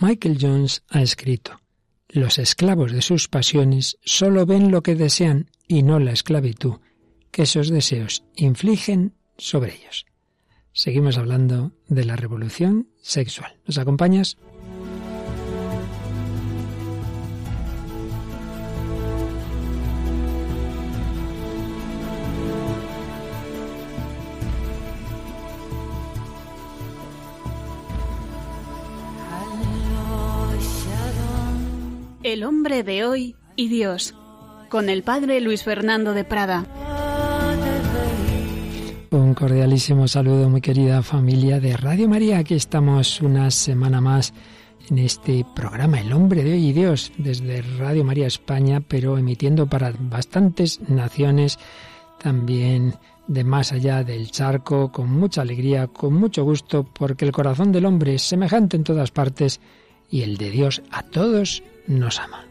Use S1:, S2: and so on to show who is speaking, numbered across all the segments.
S1: Michael Jones ha escrito, Los esclavos de sus pasiones solo ven lo que desean y no la esclavitud que esos deseos infligen sobre ellos. Seguimos hablando de la revolución sexual. ¿Nos acompañas?
S2: El hombre de hoy y Dios, con el padre Luis Fernando de Prada.
S1: Un cordialísimo saludo, muy querida familia de Radio María. Aquí estamos una semana más en este programa El hombre de hoy y Dios, desde Radio María España, pero emitiendo para bastantes naciones, también de más allá del charco, con mucha alegría, con mucho gusto, porque el corazón del hombre es semejante en todas partes y el de Dios a todos nos ama.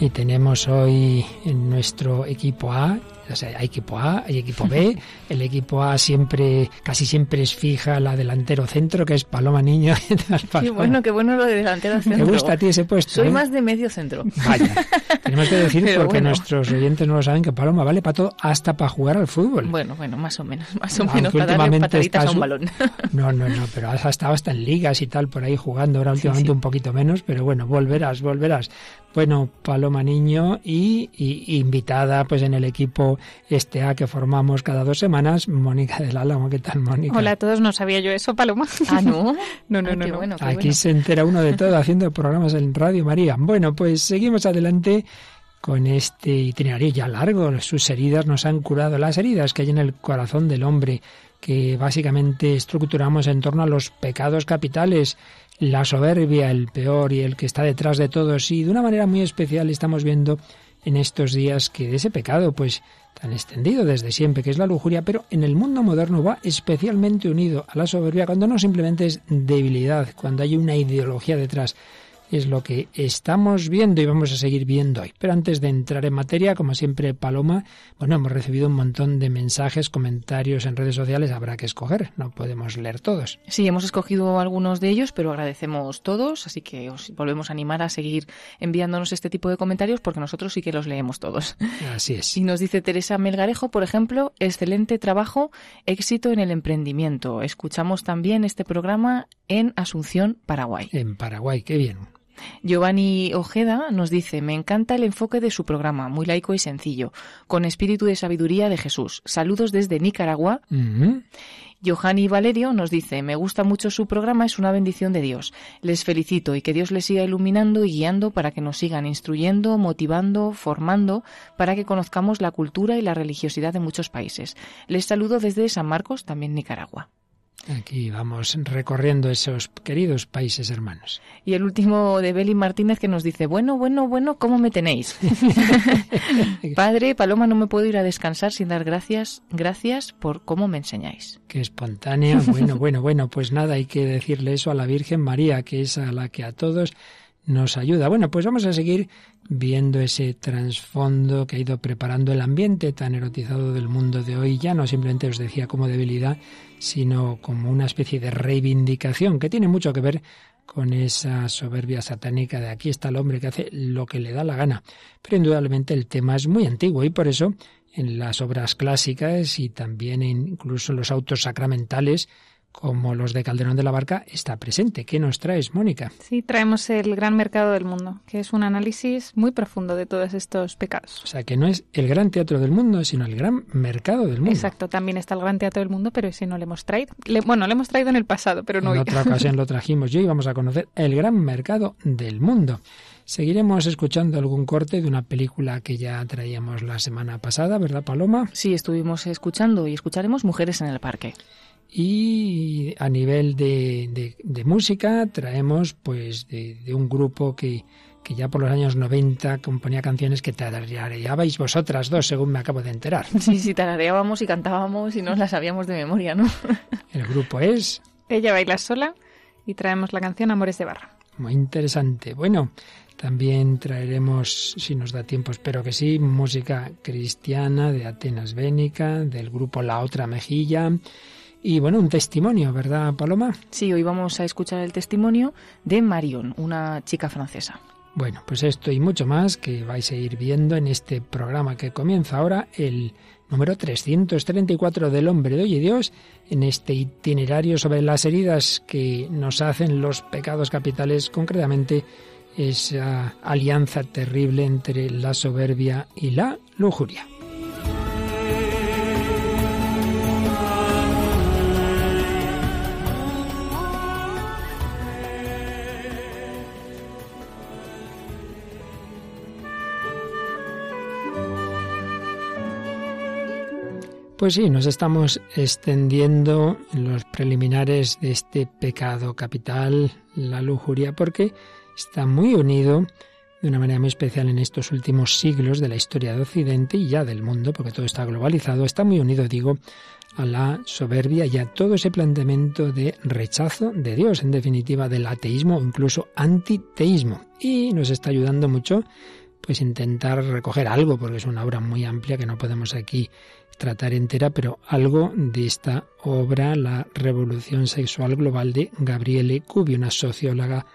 S1: Y tenemos hoy en nuestro equipo A hay equipo A, hay equipo B. El equipo A siempre, casi siempre es fija la delantero centro, que es Paloma Niño.
S3: Qué bueno, qué bueno lo de delantero centro.
S1: ¿Te gusta a ti ese puesto?
S3: Soy
S1: eh?
S3: más de medio centro.
S1: Vaya. Tenemos que decir, porque nuestros oyentes no lo saben, que Paloma vale para todo, hasta para jugar al fútbol.
S3: Bueno, bueno, más o menos, más o menos, para darle pataditas a un balón.
S1: No, no, no, pero has estado hasta en ligas y tal, por ahí jugando, ahora últimamente un poquito menos, pero bueno, volverás, volverás. Bueno, Paloma Niño y, y, invitada pues en el equipo este A que formamos cada dos semanas, Mónica del Álamo. ¿Qué tal, Mónica?
S4: Hola a todos, no sabía yo eso, Paloma.
S3: Ah, ¿no?
S4: no, no, no.
S1: Aquí se entera uno de todo haciendo programas en Radio María. Bueno, pues seguimos adelante con este itinerario ya largo. Sus heridas nos han curado, las heridas que hay en el corazón del hombre, que básicamente estructuramos en torno a los pecados capitales la soberbia, el peor y el que está detrás de todos. Y de una manera muy especial estamos viendo en estos días que de ese pecado, pues tan extendido desde siempre, que es la lujuria, pero en el mundo moderno va especialmente unido a la soberbia cuando no simplemente es debilidad, cuando hay una ideología detrás es lo que estamos viendo y vamos a seguir viendo hoy. Pero antes de entrar en materia, como siempre, Paloma, bueno, hemos recibido un montón de mensajes, comentarios en redes sociales, habrá que escoger, no podemos leer todos.
S3: Sí, hemos escogido algunos de ellos, pero agradecemos todos, así que os volvemos a animar a seguir enviándonos este tipo de comentarios porque nosotros sí que los leemos todos.
S1: Así es.
S3: Y nos dice Teresa Melgarejo, por ejemplo, excelente trabajo, éxito en el emprendimiento. Escuchamos también este programa en Asunción, Paraguay.
S1: En Paraguay, qué bien.
S3: Giovanni Ojeda nos dice, me encanta el enfoque de su programa, muy laico y sencillo, con espíritu de sabiduría de Jesús. Saludos desde Nicaragua. Johanny Valerio nos dice, me gusta mucho su programa, es una bendición de Dios. Les felicito y que Dios les siga iluminando y guiando para que nos sigan instruyendo, motivando, formando, para que conozcamos la cultura y la religiosidad de muchos países. Les saludo desde San Marcos, también Nicaragua.
S1: Aquí vamos recorriendo esos queridos países hermanos.
S3: Y el último de Beli Martínez que nos dice, bueno, bueno, bueno, ¿cómo me tenéis? Padre, Paloma, no me puedo ir a descansar sin dar gracias, gracias por cómo me enseñáis.
S1: Qué espontánea. Bueno, bueno, bueno, pues nada, hay que decirle eso a la Virgen María, que es a la que a todos nos ayuda. Bueno, pues vamos a seguir viendo ese trasfondo que ha ido preparando el ambiente tan erotizado del mundo de hoy. Ya no simplemente os decía como debilidad, sino como una especie de reivindicación que tiene mucho que ver con esa soberbia satánica de aquí está el hombre que hace lo que le da la gana. Pero indudablemente el tema es muy antiguo y por eso en las obras clásicas y también incluso en los autos sacramentales como los de Calderón de la Barca, está presente. ¿Qué nos traes, Mónica?
S4: Sí, traemos el gran mercado del mundo, que es un análisis muy profundo de todos estos pecados.
S1: O sea, que no es el gran teatro del mundo, sino el gran mercado del mundo.
S4: Exacto, también está el gran teatro del mundo, pero ese no lo hemos traído. bueno, lo hemos traído en el pasado, pero no
S1: En otra ocasión lo trajimos yo y vamos a conocer el gran mercado del mundo. Seguiremos escuchando algún corte de una película que ya traíamos la semana pasada, ¿verdad, Paloma?
S3: Sí, estuvimos escuchando y escucharemos Mujeres en el Parque.
S1: Y a nivel de, de, música traemos pues de, un grupo que, que, ya por los años 90 componía canciones que tarareabais vosotras dos, según me acabo de enterar.
S3: Sí, sí, tarareábamos y cantábamos y nos las sabíamos de memoria, ¿no?
S1: El grupo es...
S4: Ella baila sola y traemos la canción Amores de Barra.
S1: muy interesante. Bueno, también traeremos, si nos da tiempo, espero que sí, música cristiana de Atenas Bénica, del grupo La Otra Mejilla. Y bueno, un testimonio, ¿verdad, Paloma?
S3: Sí, hoy vamos a escuchar el testimonio de Marion, una chica francesa.
S1: Bueno, pues esto y mucho más que vais a ir viendo en este programa que comienza ahora, el número 334 del Hombre de Hoy y Dios, en este itinerario sobre las heridas que nos hacen los pecados capitales, concretamente esa alianza terrible entre la soberbia y la lujuria. Pues sí, nos estamos extendiendo en los preliminares de este pecado capital, la lujuria, porque está muy unido de una manera muy especial en estos últimos siglos de la historia de Occidente y ya del mundo, porque todo está globalizado, está muy unido, digo, a la soberbia y a todo ese planteamiento de rechazo de Dios, en definitiva del ateísmo o incluso antiteísmo. Y nos está ayudando mucho pues intentar recoger algo, porque es una obra muy amplia que no podemos aquí tratar entera, pero algo de esta obra, La Revolución Sexual Global de Gabriele Cubi, una socióloga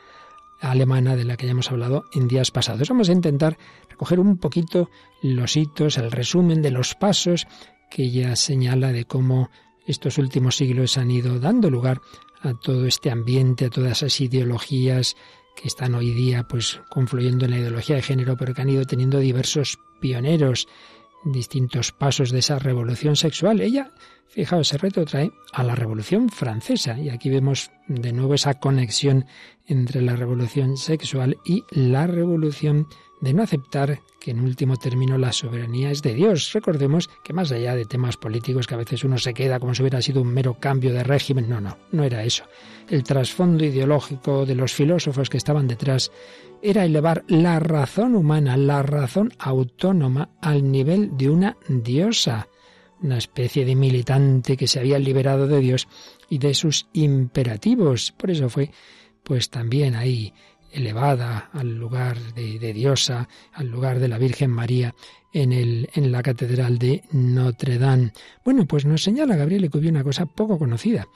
S1: alemana de la que ya hemos hablado en días pasados. Vamos a intentar recoger un poquito los hitos, el resumen de los pasos que ella señala de cómo estos últimos siglos han ido dando lugar a todo este ambiente, a todas esas ideologías que están hoy día pues confluyendo en la ideología de género, pero que han ido teniendo diversos pioneros, distintos pasos de esa revolución sexual. Ella Fijaos, se retrotrae a la Revolución Francesa y aquí vemos de nuevo esa conexión entre la revolución sexual y la revolución de no aceptar que en último término la soberanía es de Dios. Recordemos que más allá de temas políticos que a veces uno se queda como si hubiera sido un mero cambio de régimen, no, no, no era eso. El trasfondo ideológico de los filósofos que estaban detrás era elevar la razón humana, la razón autónoma al nivel de una diosa una especie de militante que se había liberado de Dios y de sus imperativos. Por eso fue, pues también ahí elevada al lugar de, diosa, al lugar de la Virgen María en, el, en la Catedral de Notre Dame. Bueno, pues nos señala Gabriel que hubo una cosa poco conocida,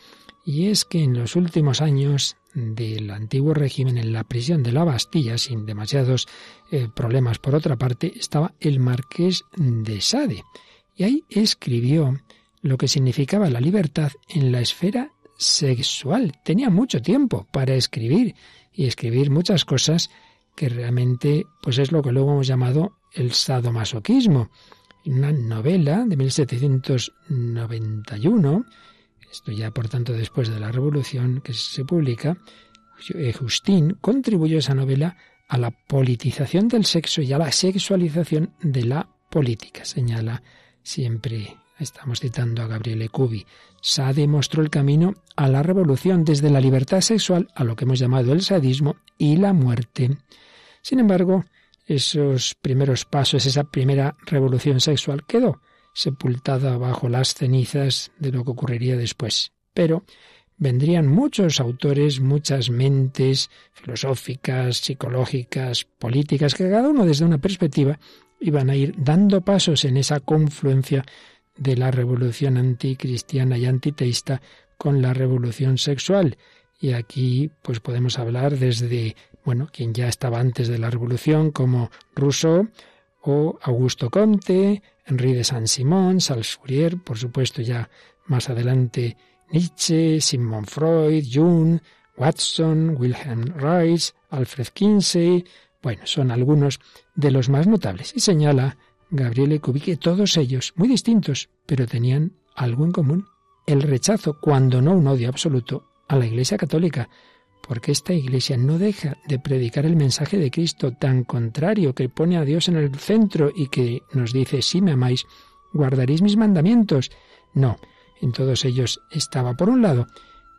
S1: y es que en los últimos años del antiguo régimen, en la prisión de la Bastilla, sin demasiados eh, problemas por otra parte, estaba el marqués de Sade. Y ahí escribió lo que significaba la libertad en la esfera sexual. Tenía mucho tiempo para escribir y escribir muchas cosas que realmente pues es lo que luego hemos llamado el sadomasoquismo. Una novela de 1791, esto ya por tanto después de la Revolución que se publica, eh, Justín contribuyó esa novela a la politización del sexo y a la sexualización de la política, señala Siempre estamos citando a Gabriele Cubi. Sade mostró el camino a la revolución desde la libertad sexual a lo que hemos llamado el sadismo y la muerte. Sin embargo, esos primeros pasos, esa primera revolución sexual quedó sepultada bajo las cenizas de lo que ocurriría después. Pero vendrían muchos autores, muchas mentes filosóficas, psicológicas, políticas, que cada uno desde una perspectiva iban a ir dando pasos en esa confluencia de la revolución anticristiana y antiteísta con la revolución sexual. Y aquí pues podemos hablar desde, bueno, quien ya estaba antes de la revolución como Rousseau o Augusto Comte, Henri de Saint-Simon, Charles Fourier, por supuesto ya más adelante Nietzsche, Sigmund Freud, Jung, Watson, Wilhelm Reich, Alfred Kinsey, bueno, son algunos de los más notables. Y señala Gabriele Cubi que todos ellos, muy distintos, pero tenían algo en común, el rechazo, cuando no un odio absoluto, a la Iglesia Católica, porque esta Iglesia no deja de predicar el mensaje de Cristo tan contrario que pone a Dios en el centro y que nos dice, si me amáis, guardaréis mis mandamientos. No, en todos ellos estaba, por un lado,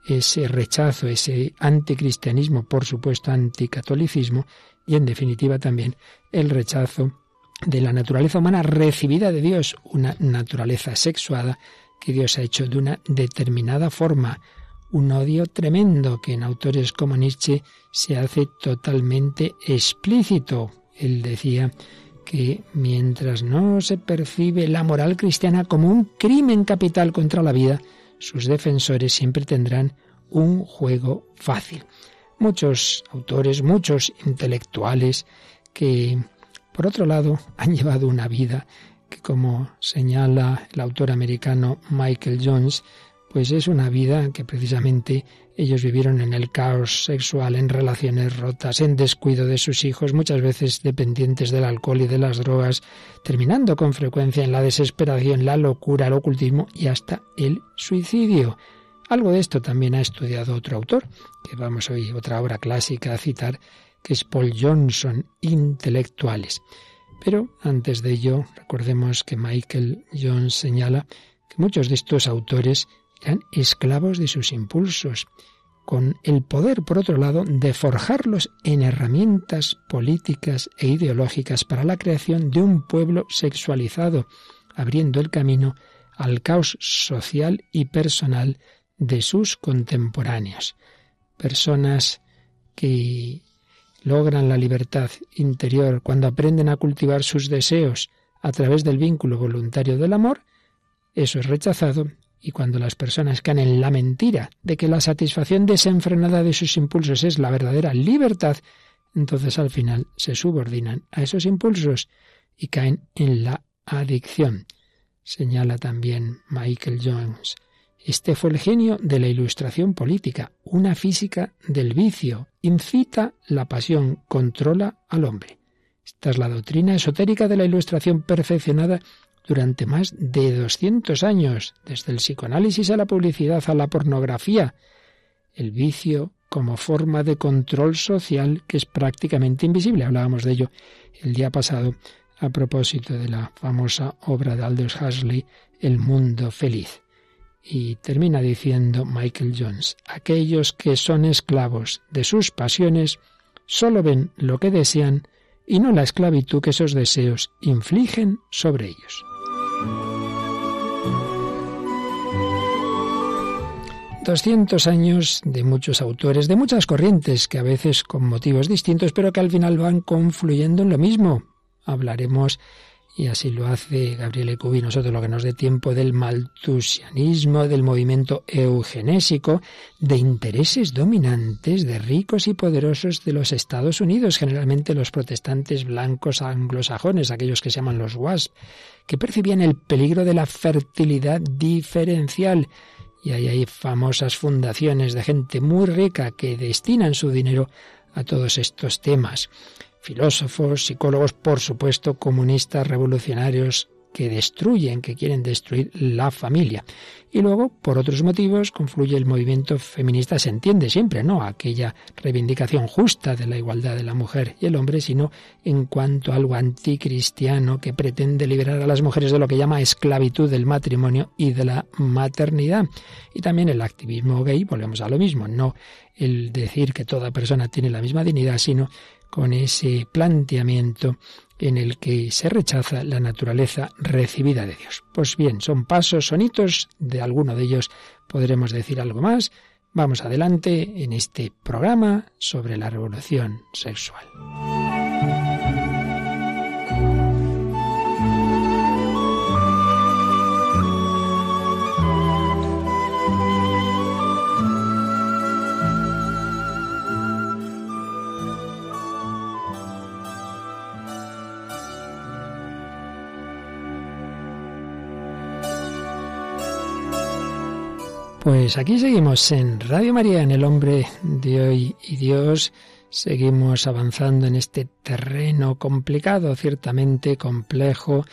S1: ese rechazo, ese anticristianismo, por supuesto anticatolicismo, y en definitiva también el rechazo de la naturaleza humana recibida de Dios, una naturaleza sexuada que Dios ha hecho de una determinada forma, un odio tremendo que en autores como Nietzsche se hace totalmente explícito. Él decía que mientras no se percibe la moral cristiana como un crimen capital contra la vida, sus defensores siempre tendrán un juego fácil. Muchos autores, muchos intelectuales que, por otro lado, han llevado una vida que, como señala el autor americano Michael Jones, pues es una vida que precisamente ellos vivieron en el caos sexual, en relaciones rotas, en descuido de sus hijos, muchas veces dependientes del alcohol y de las drogas, terminando con frecuencia en la desesperación, la locura, el ocultismo y hasta el suicidio. Algo de esto también ha estudiado otro autor, que vamos hoy, otra obra clásica a citar, que es Paul Johnson, Intelectuales. Pero antes de ello, recordemos que Michael Jones señala que muchos de estos autores eran esclavos de sus impulsos, con el poder, por otro lado, de forjarlos en herramientas políticas e ideológicas para la creación de un pueblo sexualizado, abriendo el camino al caos social y personal de sus contemporáneos. Personas que logran la libertad interior cuando aprenden a cultivar sus deseos a través del vínculo voluntario del amor, eso es rechazado y cuando las personas caen en la mentira de que la satisfacción desenfrenada de sus impulsos es la verdadera libertad, entonces al final se subordinan a esos impulsos y caen en la adicción. Señala también Michael Jones. Este fue el genio de la ilustración política, una física del vicio, incita la pasión, controla al hombre. Esta es la doctrina esotérica de la ilustración perfeccionada durante más de 200 años, desde el psicoanálisis a la publicidad, a la pornografía. El vicio como forma de control social que es prácticamente invisible. Hablábamos de ello el día pasado a propósito de la famosa obra de Aldous Huxley, El mundo feliz. Y termina diciendo Michael Jones, aquellos que son esclavos de sus pasiones solo ven lo que desean y no la esclavitud que esos deseos infligen sobre ellos. Doscientos años de muchos autores, de muchas corrientes, que a veces con motivos distintos, pero que al final van confluyendo en lo mismo. Hablaremos, y así lo hace Gabriel Cubi, nosotros lo que nos dé tiempo, del maltusianismo, del movimiento eugenésico, de intereses dominantes de ricos y poderosos de los Estados Unidos, generalmente los protestantes blancos anglosajones, aquellos que se llaman los WASP, que percibían el peligro de la fertilidad diferencial. Y ahí hay famosas fundaciones de gente muy rica que destinan su dinero a todos estos temas. Filósofos, psicólogos, por supuesto, comunistas, revolucionarios, que destruyen, que quieren destruir la familia. Y luego, por otros motivos, confluye el movimiento feminista, se entiende siempre, no aquella reivindicación justa de la igualdad de la mujer y el hombre, sino en cuanto a algo anticristiano que pretende liberar a las mujeres de lo que llama esclavitud del matrimonio y de la maternidad. Y también el activismo gay, volvemos a lo mismo, no el decir que toda persona tiene la misma dignidad, sino con ese planteamiento en el que se rechaza la naturaleza recibida de Dios. Pues bien, son pasos, sonitos, de alguno de ellos podremos decir algo más. Vamos adelante en este programa sobre la revolución sexual. Pues aquí seguimos en Radio María, en el hombre de hoy y Dios. Seguimos avanzando en este terreno complicado, ciertamente complejo,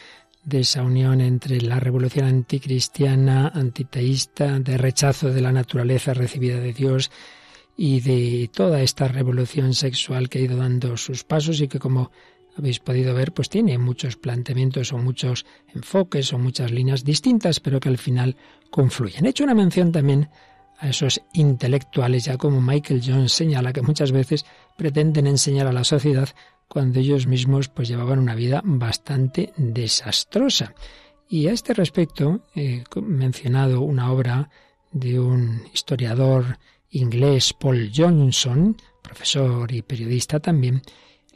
S1: de esa unión entre la revolución anticristiana, antiteísta, de rechazo de la naturaleza recibida de Dios y de toda esta revolución sexual que ha ido dando sus pasos y que como habéis podido ver, pues tiene muchos planteamientos o muchos enfoques o muchas líneas distintas, pero que al final confluyen. He hecho una mención también a esos intelectuales, ya como Michael Jones señala que muchas veces pretenden enseñar a la sociedad cuando ellos mismos pues llevaban una vida bastante desastrosa. Y a este respecto he mencionado una obra de un historiador inglés, Paul Johnson, profesor y periodista también,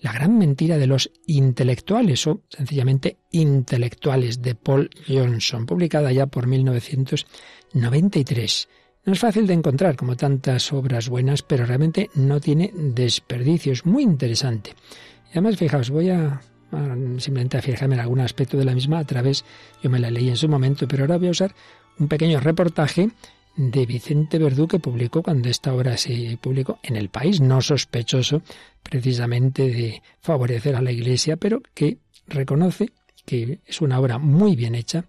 S1: La gran mentira de los intelectuales o sencillamente intelectuales de Paul Johnson, publicada ya por 1993. No es fácil de encontrar como tantas obras buenas, pero realmente no tiene desperdicio, es muy interesante. Y además, fijaos, voy a, simplemente a fijarme en algún aspecto de la misma a través, yo me la leí en su momento, pero ahora voy a usar un pequeño reportaje de Vicente Verdú que publicó cuando esta obra se publicó en el país, no sospechoso precisamente de favorecer a la Iglesia, pero que reconoce que es una obra muy bien hecha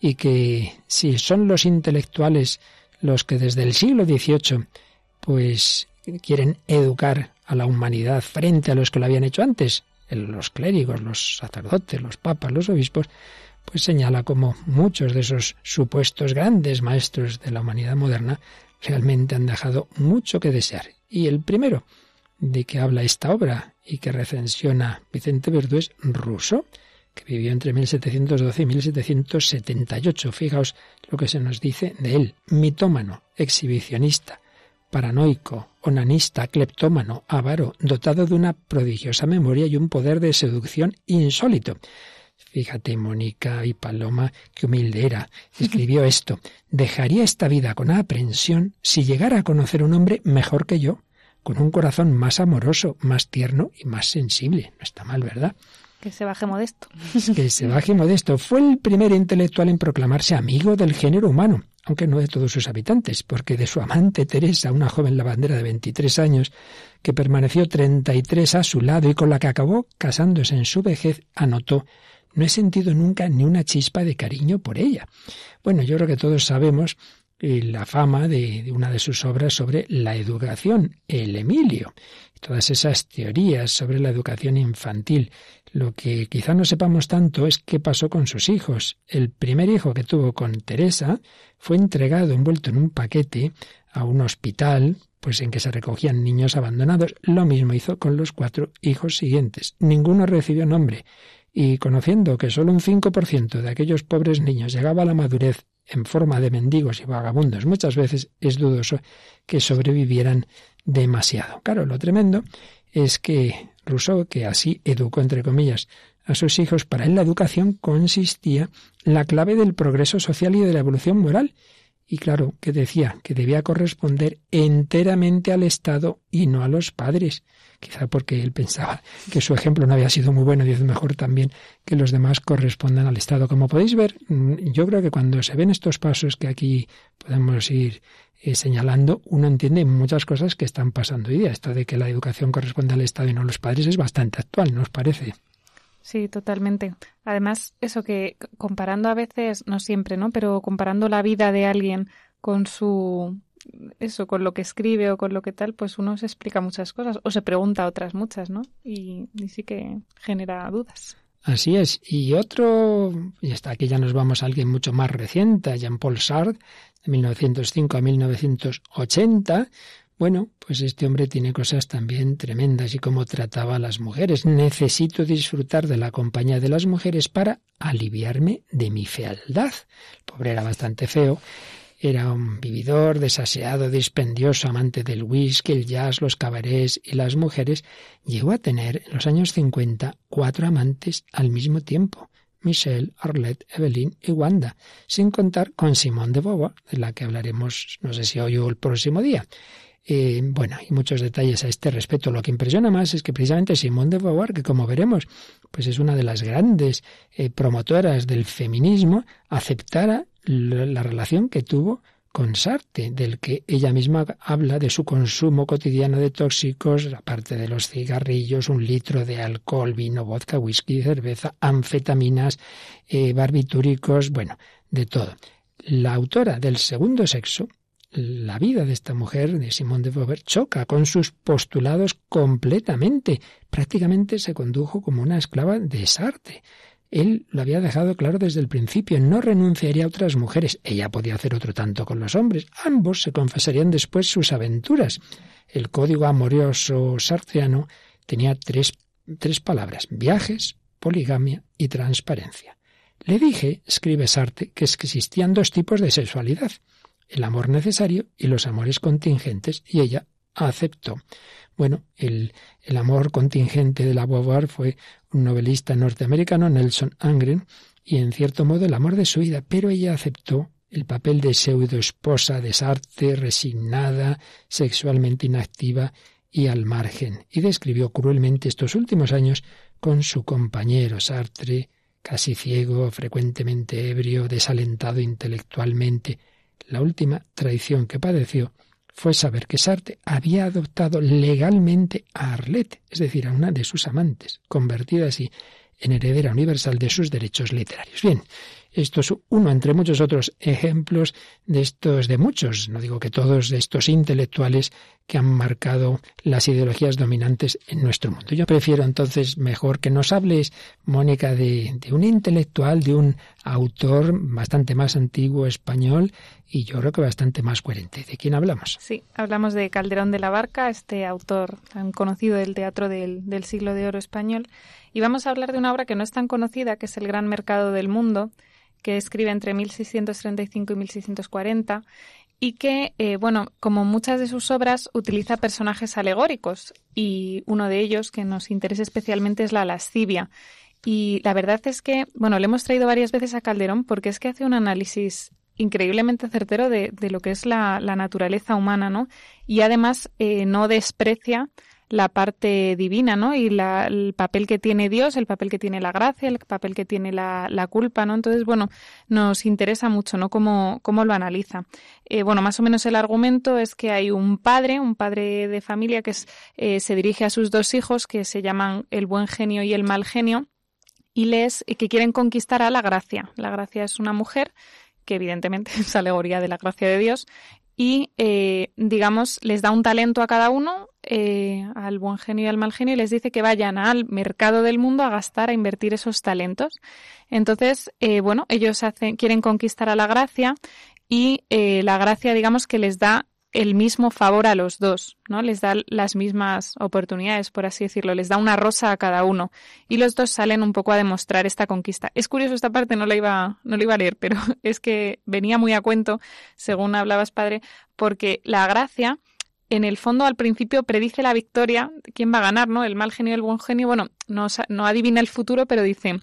S1: y que si son los intelectuales los que desde el siglo XVIII pues quieren educar a la humanidad frente a los que lo habían hecho antes, los clérigos, los sacerdotes, los papas, los obispos, pues señala como muchos de esos supuestos grandes maestros de la humanidad moderna realmente han dejado mucho que desear. Y el primero de que habla esta obra y que recensiona Vicente Verdú es Rousseau, que vivió entre 1712 y 1778. Fijaos lo que se nos dice de él. Mitómano, exhibicionista, paranoico, onanista, cleptómano, avaro, dotado de una prodigiosa memoria y un poder de seducción insólito. Fíjate, Mónica y Paloma, qué humilde era. Escribió esto. Dejaría esta vida con aprensión si llegara a conocer un hombre mejor que yo, con un corazón más amoroso, más tierno y más sensible. No está mal, ¿verdad?
S4: Que se baje modesto.
S1: Que se baje modesto. Fue el primer intelectual en proclamarse amigo del género humano, aunque no de todos sus habitantes, porque de su amante Teresa, una joven lavandera de 23 años, que permaneció 33 a su lado y con la que acabó casándose en su vejez, anotó no he sentido nunca ni una chispa de cariño por ella. Bueno, yo creo que todos sabemos eh, la fama de, una de sus obras sobre la educación, el Emilio, todas esas teorías sobre la educación infantil. Lo que quizá no sepamos tanto es qué pasó con sus hijos. El primer hijo que tuvo con Teresa fue entregado envuelto en un paquete a un hospital, pues en que se recogían niños abandonados. Lo mismo hizo con los cuatro hijos siguientes. Ninguno recibió nombre y conociendo que solo un 5% de aquellos pobres niños llegaba a la madurez en forma de mendigos y vagabundos, muchas veces es dudoso que sobrevivieran demasiado. Claro, lo tremendo es que Rousseau, que así educó, entre comillas, a sus hijos, para él la educación consistía la clave del progreso social y de la evolución moral. Y claro, que decía que debía corresponder enteramente al Estado y no a los padres quizá porque él pensaba que su ejemplo no había sido muy bueno y es mejor también que los demás correspondan al Estado. Como podéis ver, mm, yo creo que cuando se ven estos pasos que aquí podemos ir eh, señalando, uno entiende muchas cosas que están pasando hoy día. Esto de que la educación corresponde al Estado y no a los padres es bastante actual, ¿no os parece?
S4: Sí, totalmente. Además, eso que comparando a veces, no siempre, ¿no? Pero comparando la vida de alguien con su eso, con lo que escribe o con lo que tal, pues uno se explica muchas cosas o se pregunta otras muchas, ¿no? Y, sí que genera dudas.
S1: Así es. Y otro, y hasta aquí ya nos vamos a alguien mucho más reciente, Jean-Paul Sartre, de 1905 a 1980. Bueno, pues este hombre tiene cosas también tremendas y cómo trataba a las mujeres. Necesito disfrutar de la compañía de las mujeres para aliviarme de mi fealdad. El pobre era bastante feo era un vividor, desaseado, dispendioso, amante del whisky, el jazz, los cabarets y las mujeres. Llegó a tener en los años 50 cuatro amantes al mismo tiempo. Michelle, Arlette, Evelyn y Wanda, sin contar con Simone de Beauvoir, de la que hablaremos no sé si hoy o el próximo día. Eh, bueno, hay muchos detalles a este respecto. Lo que impresiona más es que precisamente Simone de Beauvoir, que como veremos, pues es una de las grandes eh, promotoras del feminismo, aceptara la relación que tuvo con Sartre, del que ella misma habla de su consumo cotidiano de tóxicos, aparte de los cigarrillos, un litro de alcohol, vino, vodka, whisky, cerveza, anfetaminas, eh, barbitúricos, bueno, de todo. La autora del segundo sexo, la vida de esta mujer, de Simone de Beauvoir, choca con sus postulados completamente. Prácticamente se condujo como una esclava de Sartre. Él lo había dejado claro desde el principio, no renunciaría a otras mujeres. Ella podía hacer otro tanto con los hombres. Ambos se confesarían después sus aventuras. El código amoroso sartreano tenía tres, tres palabras, viajes, poligamia y transparencia. Le dije, escribe Sartre, que existían dos tipos de sexualidad. El amor necesario y los amores contingentes, y ella aceptó. Bueno, el, el amor contingente de la Beauvoir fue un novelista norteamericano, Nelson Angren, y en cierto modo el amor de su vida, pero ella aceptó el papel de pseudo esposa de Sartre, resignada, sexualmente inactiva y al margen, y describió cruelmente estos últimos años con su compañero Sartre, casi ciego, frecuentemente ebrio, desalentado intelectualmente. La última traición que padeció fue saber que Sartre había adoptado legalmente a Arlette, es decir, a una de sus amantes, convertida así en heredera universal de sus derechos literarios. Bien, esto es uno entre muchos otros ejemplos de estos, de muchos, no digo que todos, estos intelectuales que han marcado las ideologías dominantes en nuestro mundo. Yo prefiero entonces mejor que nos hables, Mónica, de, un intelectual, de un autor bastante más antiguo español y yo creo que bastante más coherente. ¿De quién hablamos?
S4: Sí, hablamos de Calderón de la Barca, este autor tan conocido del teatro del, del siglo de oro español. Y vamos a hablar de una obra que no es tan conocida, que es El Gran Mercado del Mundo, que escribe entre 1635 y 1640 y que, eh, bueno, como muchas de sus obras, utiliza personajes alegóricos y uno de ellos que nos interesa especialmente es la lascivia. Y la verdad es que, bueno, le hemos traído varias veces a Calderón porque es que hace un análisis increíblemente certero de, de lo que es la, la, naturaleza humana, ¿no? Y además eh, no desprecia la parte divina, ¿no? Y la, el papel que tiene Dios, el papel que tiene la gracia, el papel que tiene la, culpa, ¿no? Entonces, bueno, nos interesa mucho, ¿no? Cómo, cómo lo analiza. Eh, bueno, más o menos el argumento es que hay un padre, un padre de familia que eh, se dirige a sus dos hijos que se llaman el buen genio y el mal genio y les que quieren conquistar a la gracia. La gracia es una mujer que evidentemente es alegoría de la gracia de Dios, y, eh, digamos, les da un talento a cada uno, eh, al buen genio y al mal genio, y les dice que vayan al mercado del mundo a gastar, a invertir esos talentos. Entonces, eh, bueno, ellos hacen, quieren conquistar a la gracia y eh, la gracia, digamos, que les da el mismo favor a los dos, ¿no? Les da las mismas oportunidades, por así decirlo, les da una rosa a cada uno y los dos salen un poco a demostrar esta conquista. Es curioso esta parte, no la iba, no la iba a leer, pero es que venía muy a cuento, según hablabas, padre, porque la gracia, en el fondo, al principio predice la victoria, quién va a ganar, ¿no? El mal genio el buen genio, bueno, no, no adivina el futuro, pero dice,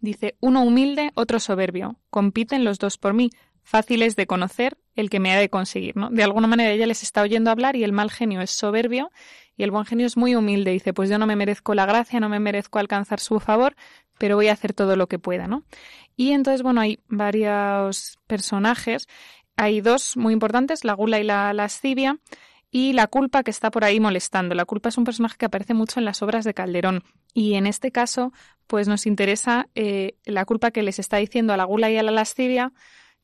S4: dice, uno humilde, otro soberbio, compiten los dos por mí, fáciles de conocer el que me ha de conseguir, ¿no? De alguna manera ella les está oyendo hablar y el mal genio es soberbio y el buen genio es muy humilde. Dice, pues yo no me merezco la gracia, no me merezco alcanzar su favor, pero voy a hacer todo lo que pueda, ¿no? Y entonces, bueno, hay varios personajes. Hay dos muy importantes, la gula y la lascivia, y la culpa que está por ahí molestando. La culpa es un personaje que aparece mucho en las obras de Calderón. Y en este caso, pues nos interesa eh, la culpa que les está diciendo a la gula y a la lascivia,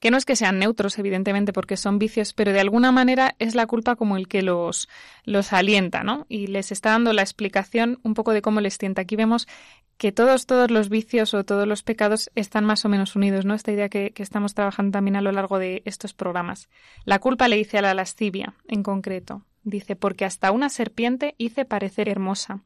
S4: que no es que sean neutros, evidentemente, porque son vicios, pero de alguna manera es la culpa como el que los, los alienta, ¿no? Y les está dando la explicación un poco de cómo les tienta. Aquí vemos que todos, todos los vicios o todos los pecados están más o menos unidos, ¿no? Esta idea que, que estamos trabajando también a lo largo de estos programas. La culpa le dice a la lascivia, en concreto. Dice, porque hasta una serpiente hice parecer hermosa.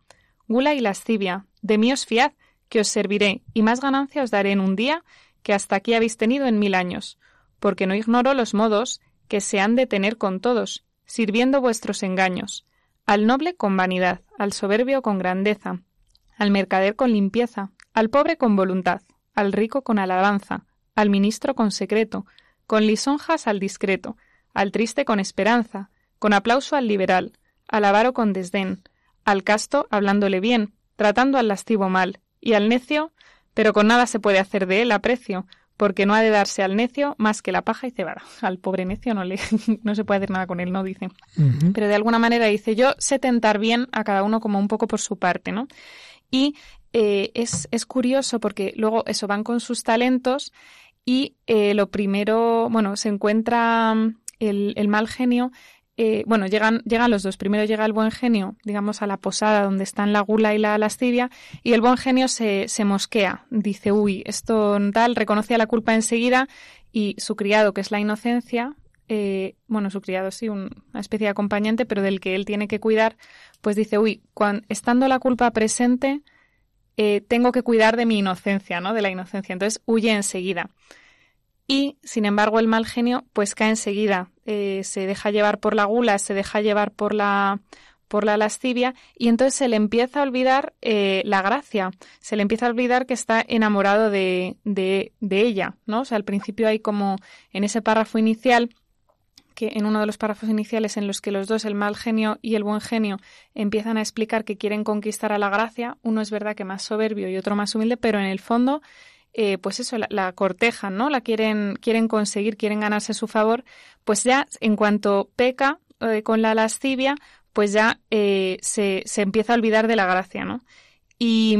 S4: Gula y lascivia, de mí os fiad, que os serviré, y más ganancia os daré en un día que hasta aquí habéis tenido en mil años, porque no ignoro los modos que se han de tener con todos, sirviendo vuestros engaños, al noble con vanidad, al soberbio con grandeza, al mercader con limpieza, al pobre con voluntad, al rico con alabanza, al ministro con secreto, con lisonjas al discreto, al triste con esperanza, con aplauso al liberal, al avaro con desdén, al casto hablándole bien, tratando al lastivo mal, y al necio pero con nada se puede hacer de él aprecio, porque no ha de darse al necio más que la paja y cebada. Al pobre necio no, le, no se puede hacer nada con él, ¿no? Dice. Pero de alguna manera dice, yo sé tentar bien a cada uno como un poco por su parte, ¿no? Y eh, es, es, curioso porque luego eso van con sus talentos y eh, lo primero, bueno, se encuentra el, el mal genio eh, bueno, llegan, llegan los dos. Primero llega el buen genio, digamos, a la posada donde están la gula y la lascivia, y el buen genio se, se mosquea. Dice, uy, esto tal, reconoce la culpa enseguida, y su criado, que es la inocencia, eh, bueno, su criado sí, una especie de acompañante, pero del que él tiene que cuidar, pues dice, uy, cuando, estando la culpa presente, eh, tengo que cuidar de mi inocencia, ¿no? De la inocencia. Entonces huye enseguida. Y, sin embargo, el mal genio pues cae enseguida, eh, se deja llevar por la gula, se deja llevar por la por la lascivia y entonces se le empieza a olvidar eh, la gracia, se le empieza a olvidar que está enamorado de, de, de ella, ¿no? O sea, al principio hay como en ese párrafo inicial que en uno de los párrafos iniciales en los que los dos, el mal genio y el buen genio, empiezan a explicar que quieren conquistar a la gracia, uno es verdad que más soberbio y otro más humilde, pero en el fondo, eh, pues eso, la, cortejan, ¿no? La quieren, quieren conseguir, quieren ganarse su favor, pues ya en cuanto peca eh, con la lascivia, pues ya eh, se, se, empieza a olvidar de la gracia, ¿no? Y,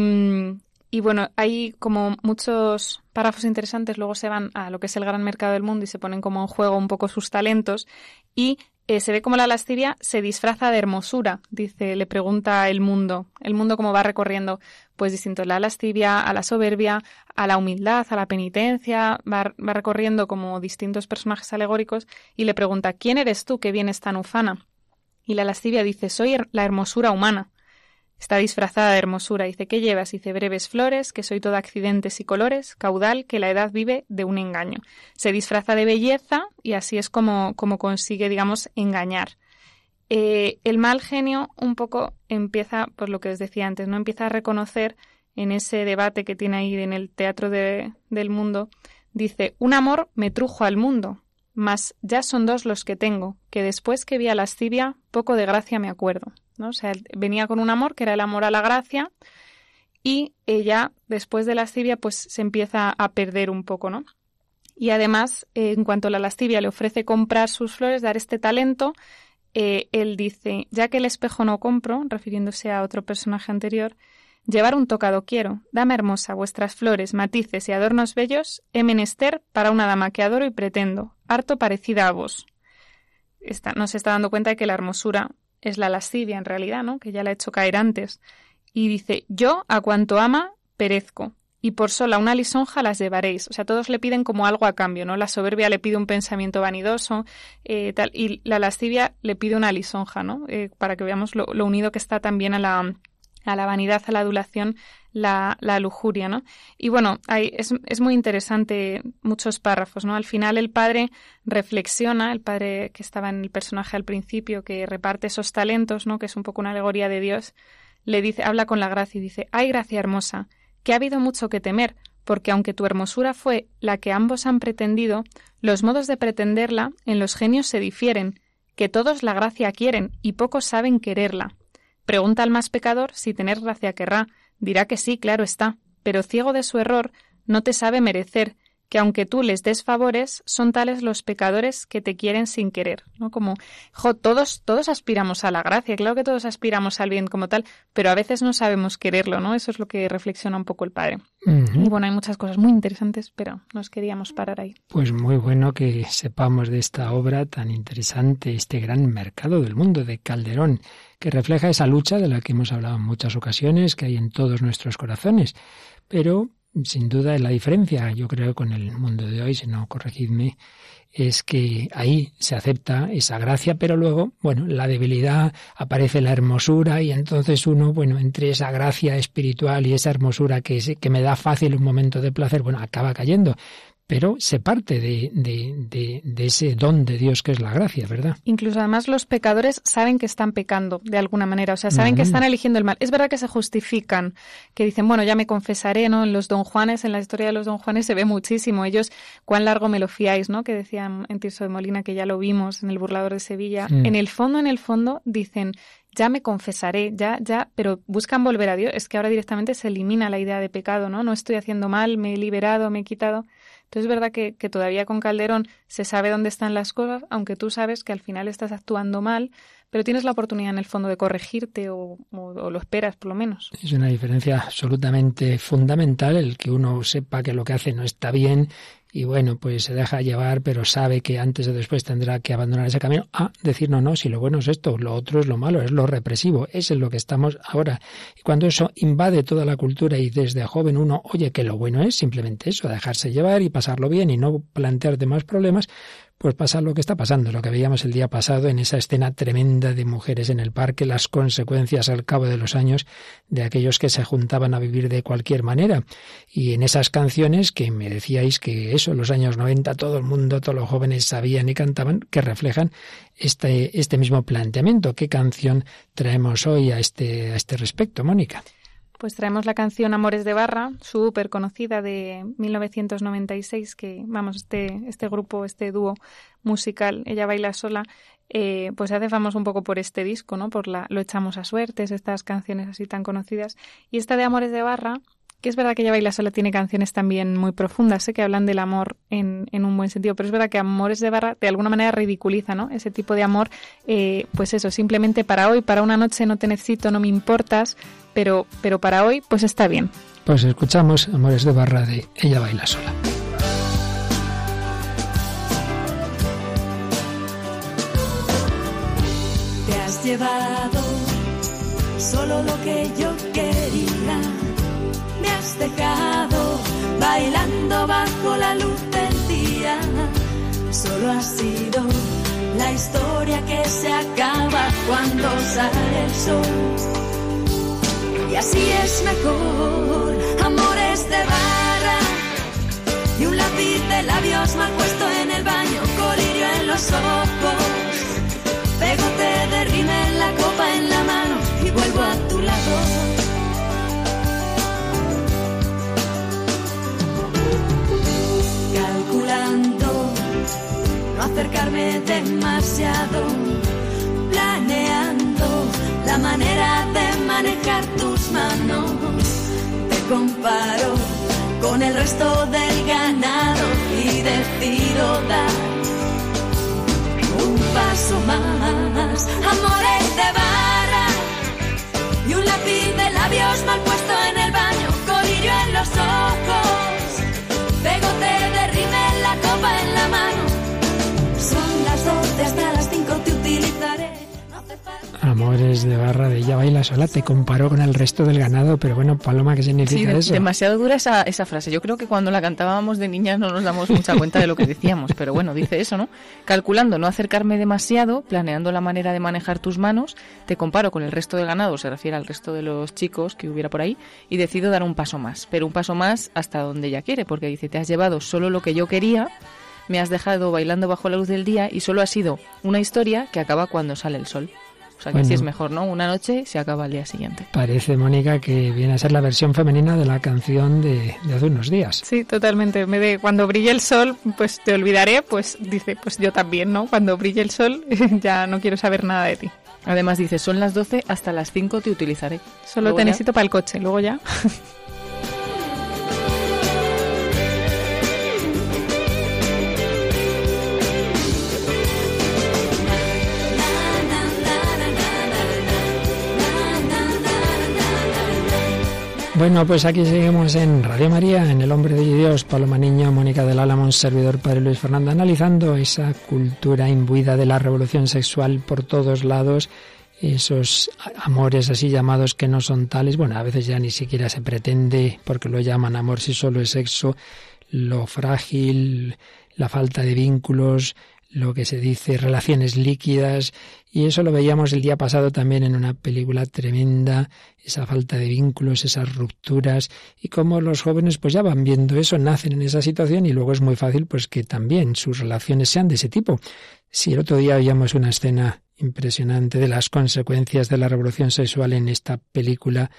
S4: y, bueno, hay como muchos párrafos interesantes, luego se van a lo que es el gran mercado del mundo y se ponen como en juego un poco sus talentos y eh, se ve como la lascivia se disfraza de hermosura, dice, le pregunta el mundo, el mundo como va recorriendo, pues distinto la lascivia, a la soberbia, a la humildad, a la penitencia, va, va recorriendo como distintos personajes alegóricos y le pregunta, ¿quién eres tú que vienes tan ufana? Y la lascivia dice, soy la hermosura humana. Está disfrazada de hermosura. Dice, ¿qué llevas? Dice, breves flores, que soy todo accidentes y colores, caudal, que la edad vive de un engaño. Se disfraza de belleza y así es como, como consigue, digamos, engañar. Eh, el mal genio un poco empieza, por lo que os decía antes, no empieza a reconocer en ese debate que tiene ahí en el teatro del mundo, dice, un amor me trujo al mundo, mas ya son dos los que tengo, que después que vi a lascivia, poco de gracia me acuerdo. ¿No? O sea, venía con un amor que era el amor a la gracia, y ella, después de lascivia, pues se empieza a perder un poco, ¿no? Y además, eh, en cuanto a la lascivia le ofrece comprar sus flores, dar este talento, eh, él dice, ya que el espejo no compro, refiriéndose a otro personaje anterior, Llevar un tocado quiero. Dame hermosa vuestras flores, matices y adornos bellos, he menester para una dama que adoro y pretendo, harto parecida a vos. Está, no se está dando cuenta de que la hermosura es la lascivia en realidad, ¿no? Que ya la ha hecho caer antes. Y dice, yo a cuanto ama, perezco, y por sola una lisonja las llevaréis. O sea, todos le piden como algo a cambio, ¿no? La soberbia le pide un pensamiento vanidoso, eh, tal, y la lascivia le pide una lisonja, ¿no? Eh, para que veamos lo, lo, unido que está también a la, a la vanidad, a la adulación, la, lujuria, ¿no? Y bueno, es, es, muy interesante muchos párrafos, ¿no? Al final el padre reflexiona, el padre que estaba en el personaje al principio, que reparte esos talentos, ¿no? Que es un poco una alegoría de Dios, le dice, habla con la gracia y dice, ay gracia hermosa, que ha habido mucho que temer, porque aunque tu hermosura fue la que ambos han pretendido, los modos de pretenderla en los genios se difieren, que todos la gracia quieren y pocos saben quererla. Pregunta al más pecador si tener gracia querrá. Dirá que sí, claro está, pero ciego de su error, no te sabe merecer, que aunque tú les des favores, son tales los pecadores que te quieren sin querer, ¿no? Como, jo, todos, todos aspiramos a la gracia, claro que todos aspiramos al bien como tal, pero a veces no sabemos quererlo, ¿no? Eso es lo que reflexiona un poco el padre. Y bueno, hay muchas cosas muy interesantes, pero nos queríamos parar ahí.
S1: Pues muy bueno que sepamos de esta obra tan interesante, este gran mercado del mundo de Calderón, que refleja esa lucha de la que hemos hablado en muchas ocasiones, que hay en todos nuestros corazones, pero sin duda la diferencia, yo creo, con el mundo de hoy, si no corregidme, es que ahí se acepta esa gracia, pero luego, bueno, la debilidad aparece la hermosura y entonces uno, bueno, entre esa gracia espiritual y esa hermosura que, que me da fácil un momento de placer, bueno, acaba cayendo pero se parte de, de, de, ese don de Dios que es la gracia, ¿verdad?
S4: Incluso además los pecadores saben que están pecando de alguna manera, o sea, saben que están eligiendo el mal. Es verdad que se justifican, que dicen, bueno, ya me confesaré, ¿no? En los don Juanes, en la historia de los don Juanes se ve muchísimo. Ellos, cuán largo me lo fiáis, ¿no? Que decían en Tirso de Molina, que ya lo vimos en el Burlador de Sevilla. En el fondo, en el fondo, dicen, ya me confesaré, ya, ya, pero buscan volver a Dios. Es que ahora directamente se elimina la idea de pecado, ¿no? No estoy haciendo mal, me he liberado, me he quitado. Entonces es verdad que, todavía con Calderón se sabe dónde están las cosas, aunque tú sabes que al final estás actuando mal, pero tienes la oportunidad en el fondo de corregirte o, o, lo esperas por lo menos.
S1: Es una diferencia absolutamente fundamental el que uno sepa que lo que hace no está bien y bueno, pues se deja llevar, pero sabe que antes o después tendrá que abandonar ese camino a decir no, no, si lo bueno es esto, lo otro es lo malo, es lo represivo, eso es lo que estamos ahora. Y cuando eso invade toda la cultura y desde joven uno oye que lo bueno es simplemente eso, dejarse llevar y pasarlo bien y no plantearte más problemas, pues pasa lo que está pasando, lo que veíamos el día pasado en esa escena tremenda de mujeres en el parque, las consecuencias al cabo de los años de aquellos que se juntaban a vivir de cualquier manera. Y en esas canciones que me decíais que eso, en los años 90, todo el mundo, todos los jóvenes sabían y cantaban, que reflejan este, este mismo planteamiento. ¿Qué canción traemos hoy a este, a este respecto, Mónica?
S4: Pues traemos la canción Amores de Barra, súper conocida de 1996, que, vamos, este, este grupo, este dúo musical, Ella Baila Sola, eh, pues hace famoso un poco por este disco, ¿no? Por la Lo echamos a suertes, estas canciones así tan conocidas. Y esta de Amores de Barra, que es verdad que ella baila sola tiene canciones también muy profundas, sé que hablan del amor en, en, un buen sentido, pero es verdad que Amores de Barra de alguna manera ridiculiza, ¿no? Ese tipo de amor, eh, pues eso, simplemente para hoy, para una noche no te necesito, no me importas, pero, pero para hoy, pues está bien.
S1: Pues escuchamos Amores de Barra de Ella baila sola.
S5: Te has llevado solo lo que yo quería bailando bajo la luz del día. Solo ha sido la historia que se acaba cuando sale el sol. Y así es mejor, amores de barra y un lápiz de labios mal puesto en el baño, colirio en los ojos. Pegote de rime en la copa en la mano y vuelvo a tu lado. Acercarme demasiado, planeando la manera de manejar tus manos. Te comparo con el resto del ganado y decido dar un paso más. Amores de barra y un lápiz de labios mal puesto en el baño, colirio en los ojos.
S1: Amores de barra de ella baila sola, te comparó con el resto del ganado, pero bueno, Paloma, ¿qué significa eso?
S3: Demasiado dura esa, esa frase. Yo creo que cuando la cantábamos de niñas no nos damos mucha cuenta de lo que decíamos, pero bueno, dice eso, ¿no? Calculando no acercarme demasiado, planeando la manera de manejar tus manos, te comparo con el resto del ganado, se refiere al resto de los chicos que hubiera por ahí, y decido dar un paso más, pero un paso más hasta donde ella quiere, porque dice, te has llevado solo lo que yo quería, me has dejado bailando bajo la luz del día y solo ha sido una historia que acaba cuando sale el sol. O sea que sí es mejor, ¿no? Una noche se acaba al día siguiente.
S1: Parece, Mónica, que viene a ser la versión femenina de la canción de, de hace unos días.
S4: Sí, totalmente. Me de cuando brille el sol, pues te olvidaré, pues dice, pues yo también, ¿no? Cuando brille el sol, ya no quiero saber nada de ti.
S3: Además dice, son las 12, hasta las 5 te utilizaré.
S4: Solo te necesito para el coche, luego ya.
S1: Bueno, pues aquí seguimos en Radio María, en El Hombre de Dios, Paloma Niño, Mónica del Álamo, servidor Padre Luis Fernando, analizando esa cultura imbuida de la revolución sexual por todos lados, esos amores así llamados que no son tales, bueno, a veces ya ni siquiera se pretende, porque lo llaman amor si solo es sexo, lo frágil, la falta de vínculos, lo que se dice relaciones líquidas y eso lo veíamos el día pasado también en una película tremenda, esa falta de vínculos, esas rupturas y cómo los jóvenes pues ya van viendo eso, nacen en esa situación y luego es muy fácil pues que también sus relaciones sean de ese tipo. Si el otro día veíamos una escena impresionante de las consecuencias de la revolución sexual en esta película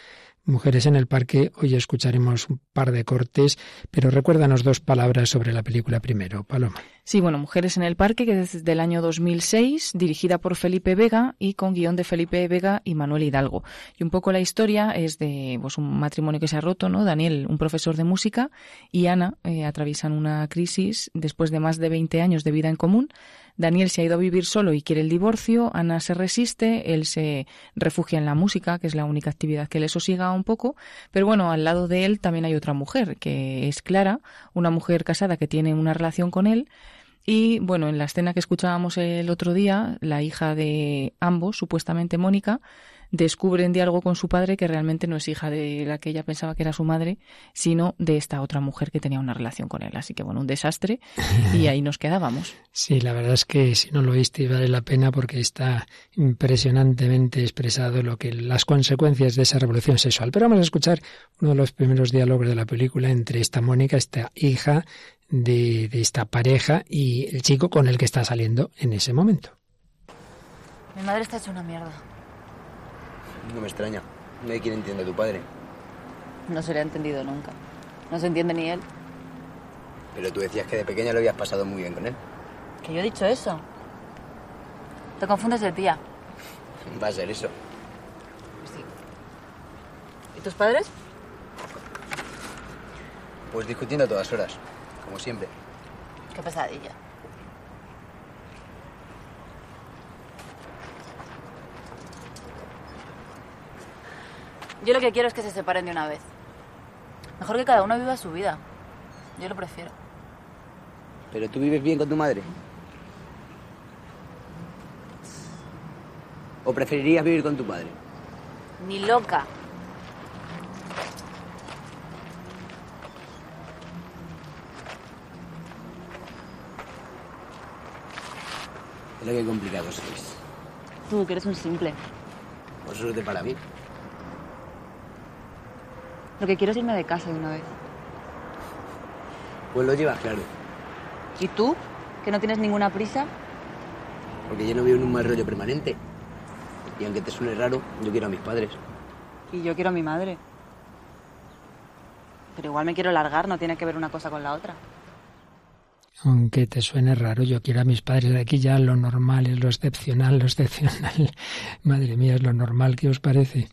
S1: Mujeres en el Parque. Hoy escucharemos un par de cortes, pero recuérdanos dos palabras sobre la película primero, Paloma.
S3: Sí, bueno, Mujeres en el Parque, que es del año 2006, dirigida por Felipe Vega y con guion de Felipe Vega y Manuel Hidalgo. Y un poco la historia es de pues, un matrimonio que se ha roto, ¿no? Daniel, un profesor de música, y Ana eh, atraviesan una crisis después de más de 20 años de vida en común. Daniel se ha ido a vivir solo y quiere el divorcio, Ana se resiste, él se refugia en la música, que es la única actividad que le sosiega un poco, pero bueno, al lado de él también hay otra mujer, que es Clara, una mujer casada que tiene una relación con él, Y bueno, en la escena que escuchábamos el otro día, la hija de ambos, supuestamente Mónica, descubre en diálogo con su padre que realmente no es hija de la que ella pensaba que era su madre, sino de esta otra mujer que tenía una relación con él. Así que bueno, un desastre y ahí nos quedábamos.
S1: Sí, la verdad es que si no lo viste vale la pena porque está impresionantemente expresado lo que las consecuencias de esa revolución sexual. Pero vamos a escuchar uno de los primeros diálogos de la película entre esta Mónica, esta hija de, de esta pareja y el chico con el que está saliendo en ese momento.
S6: Mi madre está hecha una mierda.
S7: No me extraña. No hay quien entienda a tu padre.
S6: No se le ha entendido nunca. No se entiende ni él.
S7: Pero tú decías que de pequeña lo habías pasado muy bien con él.
S6: ¿Que yo he dicho eso? Te confundes de tía.
S7: Va a ser eso.
S6: Sí. ¿Y tus padres?
S7: Pues discutiendo a todas horas, como siempre.
S6: Qué pesadilla. Yo lo que quiero es que se separen de una vez. Mejor que cada uno viva su vida. Yo lo prefiero.
S7: ¿Pero tú vives bien con tu madre? ¿O preferirías vivir con tu padre?
S6: Ni loca.
S7: Es lo que complicado sois.
S6: Tú, que eres un simple.
S7: Por suerte para mí.
S6: Lo que quiero es irme de casa de una vez.
S7: Pues lo llevas claro.
S6: ¿Y tú? ¿Que no tienes ninguna prisa?
S7: Porque yo no vivo en un mal rollo permanente. Y aunque te suene raro, yo quiero a mis padres.
S6: Y yo quiero a mi madre. Pero igual me quiero largar, no tiene que ver una cosa con la otra.
S1: Aunque te suene raro, yo quiero a mis padres de aquí ya lo normal es lo excepcional, lo excepcional. Madre mía, es lo normal, ¿qué os parece?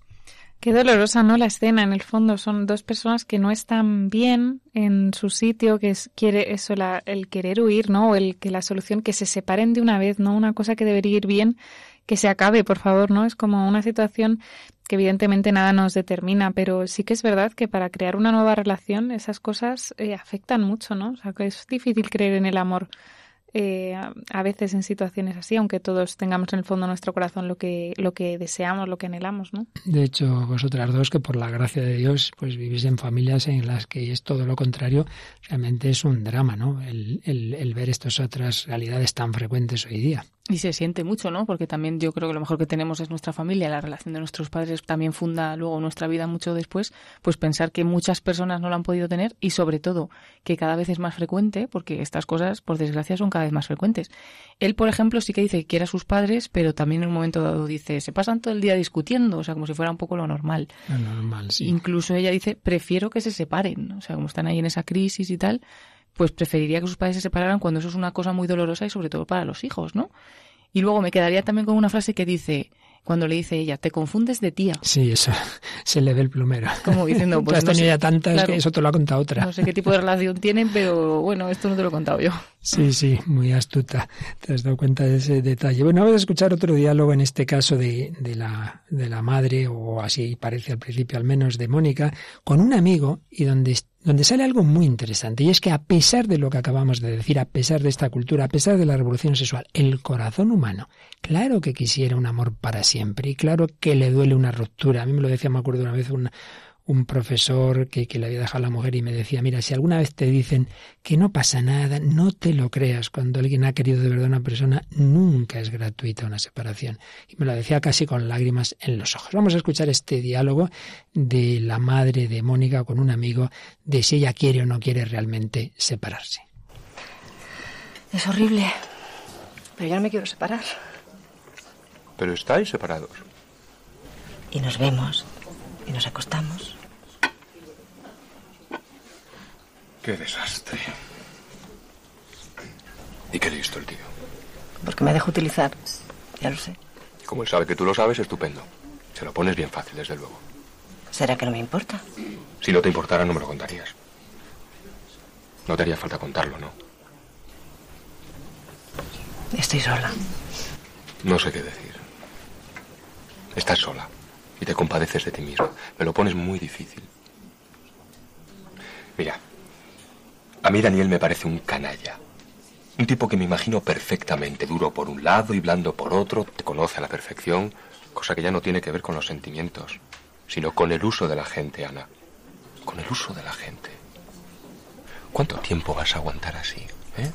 S4: Qué dolorosa, ¿no? La escena, en el fondo, son dos personas que no están bien en su sitio, que es, quiere eso, la, el querer huir, ¿no? O el que la solución, que se separen de una vez, ¿no? Una cosa que debería ir bien, que se acabe, por favor, ¿no? Es como una situación que evidentemente nada nos determina, pero sí que es verdad que para crear una nueva relación esas cosas eh, afectan mucho, ¿no? O sea, que es difícil creer en el amor eh, a veces en situaciones así, aunque todos tengamos en el fondo de nuestro corazón lo que, lo que deseamos, lo que anhelamos, ¿no?
S1: De hecho, vosotras dos, que por la gracia de Dios, pues vivís en familias en las que es todo lo contrario, realmente es un drama, ¿no? El, el, el ver estas otras realidades tan frecuentes hoy día.
S3: Y se siente mucho, ¿no? Porque también yo creo que lo mejor que tenemos es nuestra familia, la relación de nuestros padres también funda luego nuestra vida mucho después, pues pensar que muchas personas no lo han podido tener y sobre todo que cada vez es más frecuente, porque estas cosas, por desgracia, son cada vez más frecuentes. Él, por ejemplo, sí que dice que quiere a sus padres, pero también en un momento dado dice, se pasan todo el día discutiendo, o sea, como si fuera un poco lo normal.
S1: Lo normal, sí.
S3: Incluso ella dice, prefiero que se separen, o sea, como están ahí en esa crisis y tal, pues preferiría que sus padres se separaran cuando eso es una cosa muy dolorosa y sobre todo para los hijos, ¿no? Y luego me quedaría también con una frase que dice, cuando le dice ella, te confundes de tía.
S1: Sí, eso se le ve el plumero.
S3: Como diciendo, pues
S1: has
S3: no
S1: tenido
S3: sé,
S1: ya tantas
S3: claro,
S1: que eso te lo ha contado otra.
S3: No sé qué tipo de relación tienen, pero bueno, esto no te lo he contado yo.
S1: Sí, sí, muy astuta. Te has dado cuenta de ese detalle. Bueno, vamos a escuchar otro diálogo, en este caso de, de, la, de la madre, o así parece al principio al menos, de Mónica, con un amigo y donde, donde sale algo muy interesante. Y es que a pesar de lo que acabamos de decir, a pesar de esta cultura, a pesar de la revolución sexual, el corazón humano, claro que quisiera un amor para siempre y claro que le duele una ruptura. A mí me lo decía, me acuerdo una vez, una, un profesor que, que, le había dejado a la mujer y me decía, mira, si alguna vez te dicen que no pasa nada, no te lo creas. Cuando alguien ha querido de verdad a una persona, nunca es gratuita una separación. Y me lo decía casi con lágrimas en los ojos. Vamos a escuchar este diálogo de la madre de Mónica con un amigo de si ella quiere o no quiere realmente separarse.
S8: Es horrible, pero ya no me quiero separar.
S9: Pero estáis separados.
S8: Y nos vemos, y nos acostamos.
S9: Qué desastre. ¿Y qué listo el tío?
S8: Porque me dejo utilizar, ya lo sé.
S9: Como él sabe que tú lo sabes, estupendo. Se lo pones bien fácil, desde luego.
S8: ¿Será que no me importa?
S9: Si no te importara, no me lo contarías. No te haría falta contarlo, ¿no?
S8: Estoy sola.
S9: No sé qué decir. Estás sola y te compadeces de ti misma. Me lo pones muy difícil. Mira, a mí Daniel me parece un canalla. Un tipo que me imagino perfectamente, duro por un lado y blando por otro, te conoce a la perfección, cosa que ya no tiene que ver con los sentimientos, sino con el uso de la gente, Ana. Con el uso de la gente. ¿Cuánto tiempo vas a aguantar así? ¿Eh?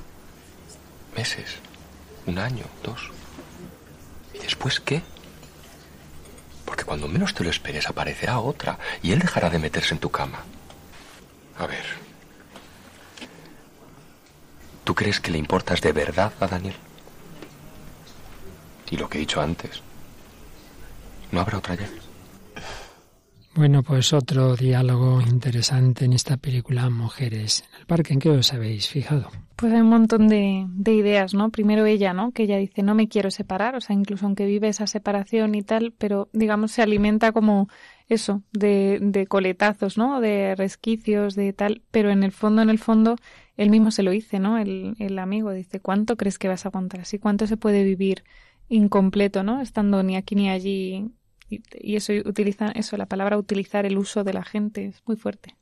S9: ¿Meses? ¿Un año? ¿Dos? ¿Y después qué? Porque cuando menos te lo esperes aparecerá otra y él dejará de meterse en tu cama. A ver. ¿Tú crees que le importas de verdad a Daniel? Y lo que he dicho antes. ¿No habrá otra ya?
S1: Bueno, pues otro diálogo interesante en esta película Mujeres en el Parque. ¿En qué os habéis fijado?
S4: Pues hay un montón de, de, ideas, ¿no? Primero ella, ¿no? Que ella dice, no me quiero separar, o sea, incluso aunque vive esa separación y tal, pero digamos se alimenta como eso, de, de coletazos, ¿no? De resquicios, de tal, pero en el fondo, en el fondo, él mismo se lo dice, ¿no? El, el amigo dice, ¿cuánto crees que vas a aguantar así? ¿Cuánto se puede vivir incompleto, ¿no? Estando ni aquí ni allí y, eso utiliza eso la palabra utilizar el uso de la gente es muy fuerte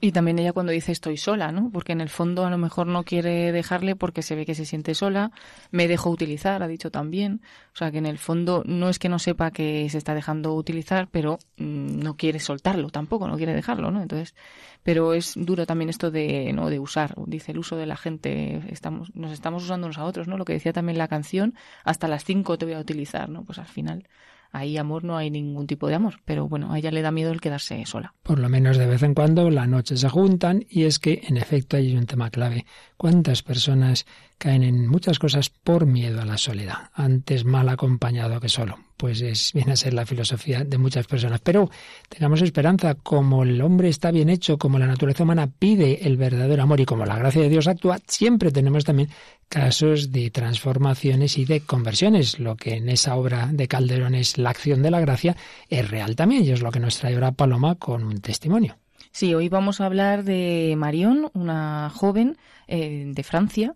S3: Y también ella cuando dice estoy sola, ¿no? Porque en el fondo a lo mejor no quiere dejarle porque se ve que se siente sola. Me dejo utilizar, ha dicho también. O sea que en el fondo no es que no sepa que se está dejando utilizar, pero mm, no quiere soltarlo tampoco, no quiere dejarlo, ¿no? Entonces, pero es duro también esto de, ¿no? De usar, dice el uso de la gente. Estamos, nos estamos usando unos a otros, ¿no? Lo que decía también la canción, hasta las cinco te voy a utilizar, ¿no? Pues al final ahí amor no hay ningún tipo de amor, pero bueno, a ella le da miedo el quedarse sola.
S1: Por lo menos de vez en cuando la noche se juntan y es que en efecto hay un tema clave. ¿Cuántas personas caen en muchas cosas por miedo a la soledad? Antes mal acompañado que solo. Pues es, viene a ser la filosofía de muchas personas. Pero tengamos esperanza, como el hombre está bien hecho, como la naturaleza humana pide el verdadero amor y como la gracia de Dios actúa, siempre tenemos también casos de transformaciones y de conversiones. Lo que en esa obra de Calderón es la acción de la gracia es real también y es lo que nos trae ahora Paloma con un testimonio.
S3: Sí, hoy vamos a hablar de Marion, una joven eh, de Francia.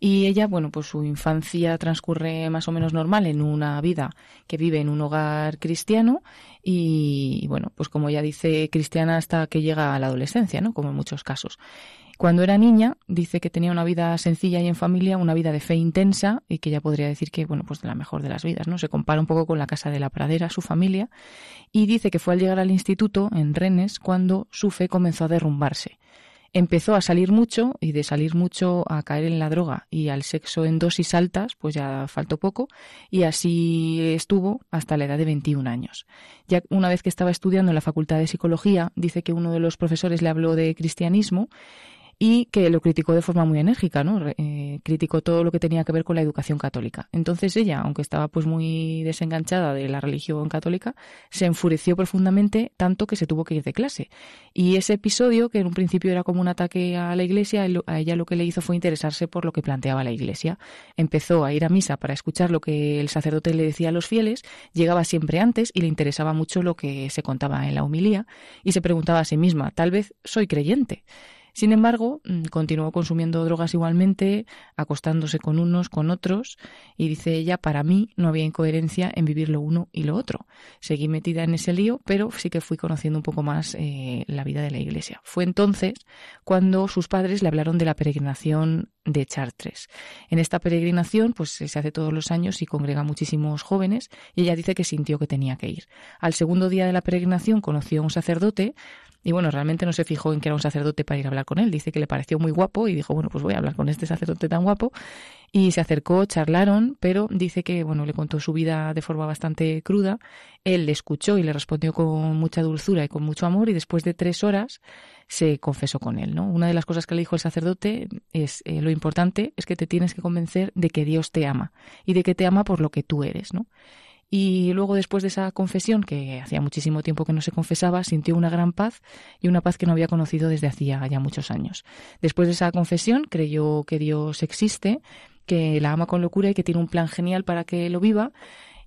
S3: Y ella, bueno, pues su infancia transcurre más o menos normal en una vida que vive en un hogar cristiano y, bueno, pues como ya dice, cristiana hasta que llega a la adolescencia, ¿no? Como en muchos casos. Cuando era niña, dice que tenía una vida sencilla y en familia, una vida de fe intensa y que ya podría decir que, bueno, pues de la mejor de las vidas, ¿no? Se compara un poco con la casa de la pradera, su familia, y dice que fue al llegar al instituto en Rennes cuando su fe comenzó a derrumbarse empezó a salir mucho y de salir mucho a caer en la droga y al sexo en dosis altas, pues ya faltó poco y así estuvo hasta la edad de 21 años. Ya una vez que estaba estudiando en la Facultad de Psicología, dice que uno de los profesores le habló de cristianismo y que lo criticó de forma muy enérgica, ¿no? Eh, criticó todo lo que tenía que ver con la educación católica. Entonces ella, aunque estaba pues muy desenganchada de la religión católica, se enfureció profundamente tanto que se tuvo que ir de clase. Y ese episodio, que en un principio era como un ataque a la iglesia, a ella lo que le hizo fue interesarse por lo que planteaba la iglesia. Empezó a ir a misa para escuchar lo que el sacerdote le decía a los fieles, llegaba siempre antes y le interesaba mucho lo que se contaba en la humilía y se preguntaba a sí misma, tal vez soy creyente. Sin embargo, mm, continuó consumiendo drogas igualmente, acostándose con unos, con otros, y dice ella, para mí no había incoherencia en vivir lo uno y lo otro. Seguí metida en ese lío, pero sí que fui conociendo un poco más eh, la vida de la Iglesia. Fue entonces cuando sus padres le hablaron de la peregrinación de Chartres. En esta peregrinación, pues se hace todos los años y congrega muchísimos jóvenes, y ella dice que sintió que tenía que ir. Al segundo día de la peregrinación conoció a un sacerdote, y bueno, realmente no se fijó en que era un sacerdote para ir a hablar con él. Dice que le pareció muy guapo y dijo, bueno, pues voy a hablar con este sacerdote tan guapo. Y se acercó, charlaron, pero dice que, bueno, le contó su vida de forma bastante cruda. Él le escuchó y le respondió con mucha dulzura y con mucho amor y después de tres horas se confesó con él, ¿no? Una de las cosas que le dijo el sacerdote es eh, lo importante es que te tienes que convencer de que Dios te ama y de que te ama por lo que tú eres, ¿no? Y luego, después de esa confesión, que hacía muchísimo tiempo que no se confesaba, sintió una gran paz y una paz que no había conocido desde hacía ya muchos años. Después de esa confesión, creyó que Dios existe, que la ama con locura y que tiene un plan genial para que lo viva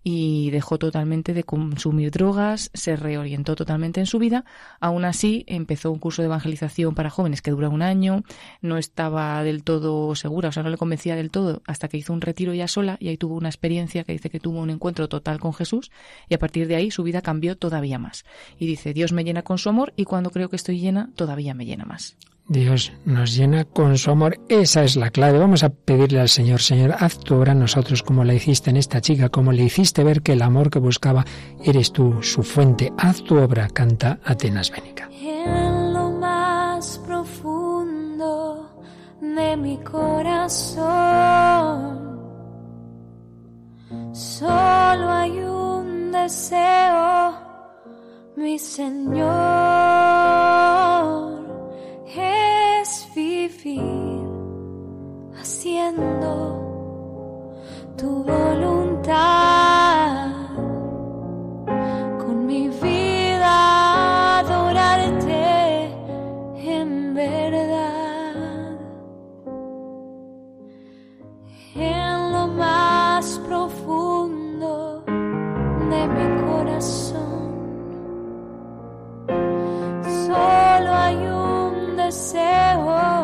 S3: y dejó totalmente de consumir drogas, se reorientó totalmente en su vida. Aún así, empezó un curso de evangelización para jóvenes que dura un año, no estaba del todo segura, o sea, no le convencía del todo, hasta que hizo un retiro ya sola y ahí tuvo una experiencia que dice que tuvo un encuentro total con Jesús y a partir de ahí su vida cambió todavía más. Y dice, Dios me llena con su amor y cuando creo que estoy llena, todavía me llena más.
S1: Dios nos llena con su amor. Esa es la clave. Vamos a pedirle al Señor, Señor, haz tu obra nosotros como le hiciste en esta chica, como le hiciste ver que el amor que buscaba eres tú, su fuente. Haz tu obra, canta Atenas Bénica.
S10: En lo más profundo de mi corazón, solo hay un deseo, mi Señor haciendo tu voluntad. Con mi vida adorarte en verdad. En lo más profundo de mi corazón. Solo hay un deseo,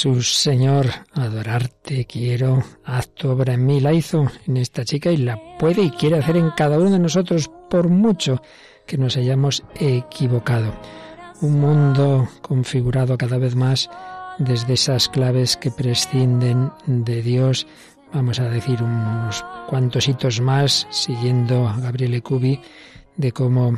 S10: Jesús, Señor,
S1: adorarte quiero, haz tu obra en mí. La hizo en esta chica y la puede y quiere hacer en cada uno de nosotros, por mucho que nos hayamos equivocado. Un mundo configurado cada vez más desde esas claves que prescinden de Dios. Vamos a decir unos cuantos hitos más, siguiendo a Gabriele Cubi, de cómo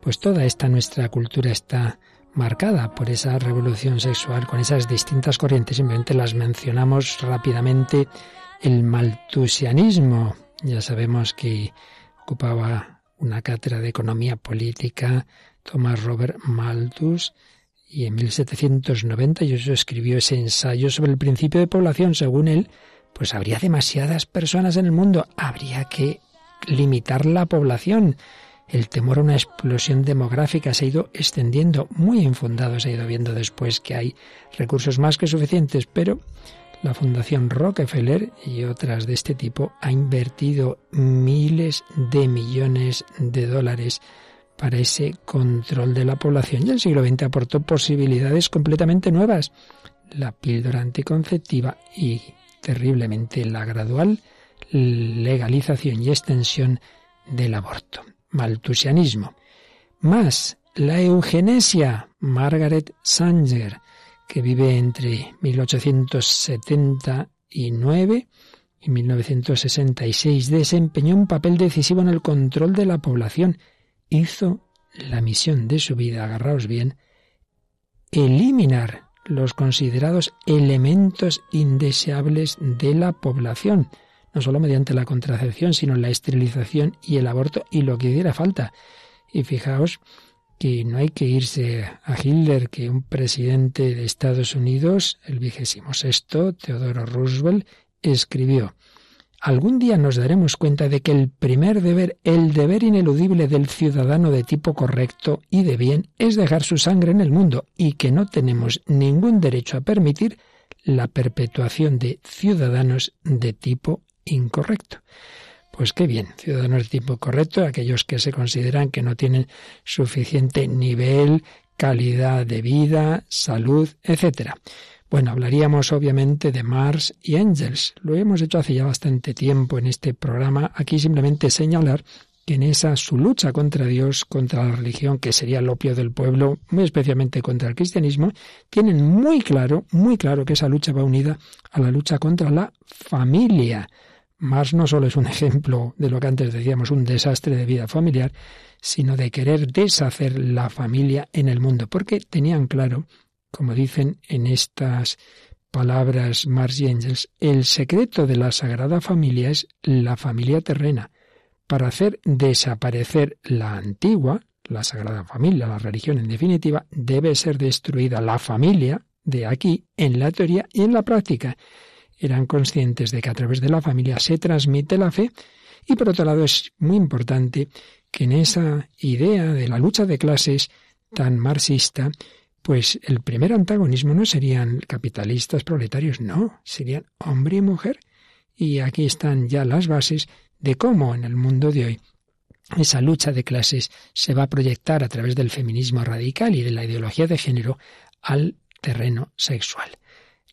S1: pues toda esta nuestra cultura está marcada por esa revolución sexual con esas distintas corrientes. Simplemente las mencionamos rápidamente. El maltusianismo, ya sabemos que ocupaba una cátedra de economía política Thomas Robert Malthus y en 1798 escribió ese ensayo sobre el principio de población. Según él, pues habría demasiadas personas en el mundo, habría que limitar la población. El temor a una explosión demográfica se ha ido extendiendo, muy infundado, se ha ido viendo después que hay recursos más que suficientes, pero la Fundación Rockefeller y otras de este tipo ha invertido miles de millones de dólares para ese control de la población. Y el siglo XX aportó posibilidades completamente nuevas. La píldora anticonceptiva y, terriblemente, la gradual legalización y extensión del aborto. Maltusianismo. Más la eugenesia. Margaret Sanger, que vive entre 1879 y 1966, desempeñó un papel decisivo en el control de la población. Hizo la misión de su vida, agarraos bien, eliminar los considerados elementos indeseables de la población, no solo mediante la contracepción, sino la esterilización y el aborto y lo que hiciera falta. Y fijaos que no hay que irse a Hitler, que un presidente de Estados Unidos, el vigésimo sexto, Teodoro Roosevelt, escribió Algún día nos daremos cuenta de que el primer deber, el deber ineludible del ciudadano de tipo correcto y de bien, es dejar su sangre en el mundo y que no tenemos ningún derecho a permitir la perpetuación de ciudadanos de tipo incorrecto. Pues qué bien, ciudadanos de tipo correcto, aquellos que se consideran que no tienen suficiente nivel, calidad de vida, salud, etcétera. Bueno, hablaríamos obviamente de Mars y Angels. Lo hemos hecho hace ya bastante tiempo en este programa. Aquí simplemente señalar que en esa su lucha contra Dios, contra la religión, que sería el opio del pueblo, muy especialmente contra el cristianismo, tienen muy claro, muy claro que esa lucha va unida a la lucha contra la familia. Mars no solo es un ejemplo de lo que antes decíamos, un desastre de vida familiar, sino de querer deshacer la familia en el mundo, porque tenían claro como dicen en estas palabras Mars y Angels, el secreto de la Sagrada Familia es la familia terrena, para hacer desaparecer la antigua, la Sagrada Familia, la religión en definitiva, debe ser destruida la familia de aquí en la teoría y en la práctica. Eran conscientes de que a través de la familia se transmite la fe y por otro lado es muy importante que en esa idea de la lucha de clases tan marxista, pues el primer antagonismo no serían capitalistas proletarios, no, serían hombre y mujer. Y aquí están ya las bases de cómo en el mundo de hoy esa lucha de clases se va a proyectar a través del feminismo radical y de la ideología de género al terreno sexual.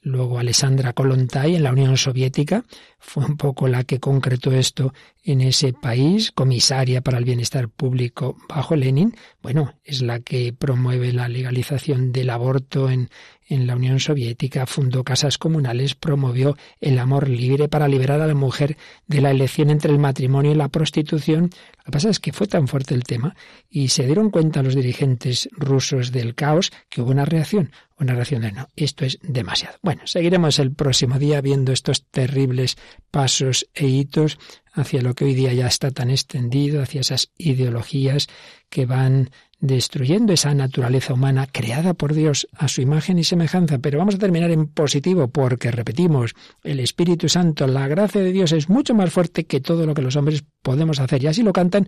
S1: Luego Alessandra Kolontai en la Unión Soviética fue un poco la que concretó esto en ese país, comisaria para el bienestar público bajo Lenin. Bueno, es la que promueve la legalización del aborto en, en la Unión Soviética, fundó casas comunales, promovió el amor libre para liberar a la mujer de la elección entre el matrimonio y la prostitución. Lo que pasa es que fue tan fuerte el tema y se dieron cuenta los dirigentes rusos del caos que hubo una reacción, una reacción de no, esto es demasiado. Bueno, seguiremos el próximo día viendo estos terribles pasos e hitos hacia lo que hoy día ya está tan extendido, hacia esas ideologías que van destruyendo esa naturaleza humana creada por Dios a su imagen y semejanza. Pero vamos a terminar en positivo porque, repetimos, el Espíritu Santo, la gracia de Dios es mucho más fuerte que todo lo que los hombres podemos hacer. Y así lo cantan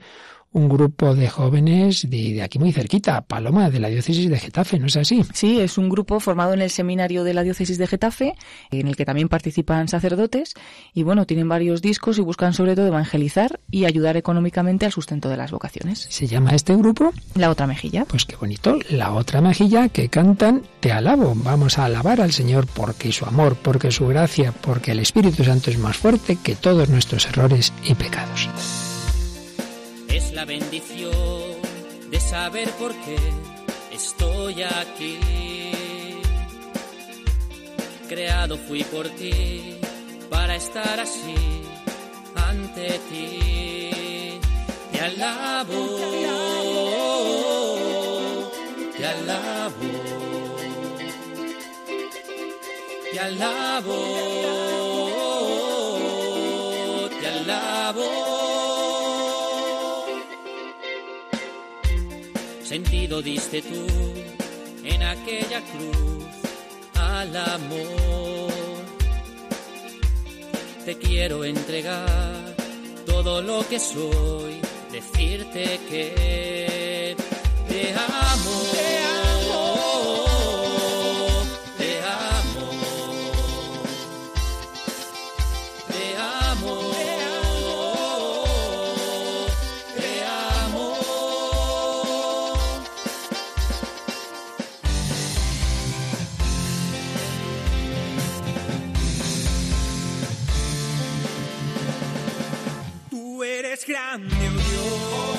S1: un grupo de jóvenes de, aquí muy cerquita, Paloma, de la diócesis de Getafe, ¿no es así?
S3: Sí, es un grupo formado en el seminario de la diócesis de Getafe, en el que también participan sacerdotes, y bueno, tienen varios discos y buscan sobre todo evangelizar y ayudar económicamente al sustento de las vocaciones.
S1: ¿Se llama este grupo?
S3: La Otra Mejilla.
S1: Pues qué bonito, La Otra Mejilla, que cantan Te alabo, vamos a alabar al Señor porque su amor, porque su gracia, porque el Espíritu Santo es más fuerte que todos nuestros errores y pecados
S11: es la bendición de saber por qué estoy aquí. Creado fui por ti para estar así ante ti. Te alabo, te alabo, te alabo, te alabo. Sentido diste tú en aquella cruz al amor. Te quiero entregar todo lo que soy, decirte que te amo. Grande, oh Dios,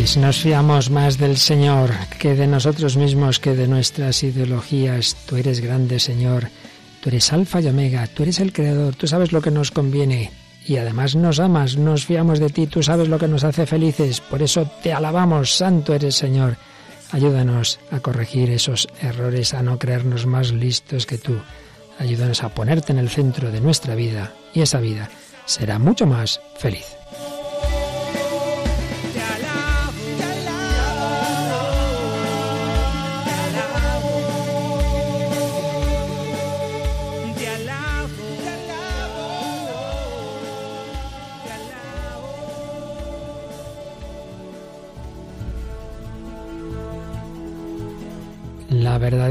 S1: Pues nos fiamos más del Señor que de nosotros mismos, que de nuestras ideologías. Tú eres grande, Señor. Tú eres alfa y omega. Tú eres el creador. Tú sabes lo que nos conviene. Y además nos amas. Nos fiamos de ti. Tú sabes lo que nos hace felices. Por eso te alabamos. Santo eres, Señor. Ayúdanos a corregir esos errores, a no creernos más listos que tú. Ayúdanos a ponerte en el centro de nuestra vida. Y esa vida será mucho más feliz.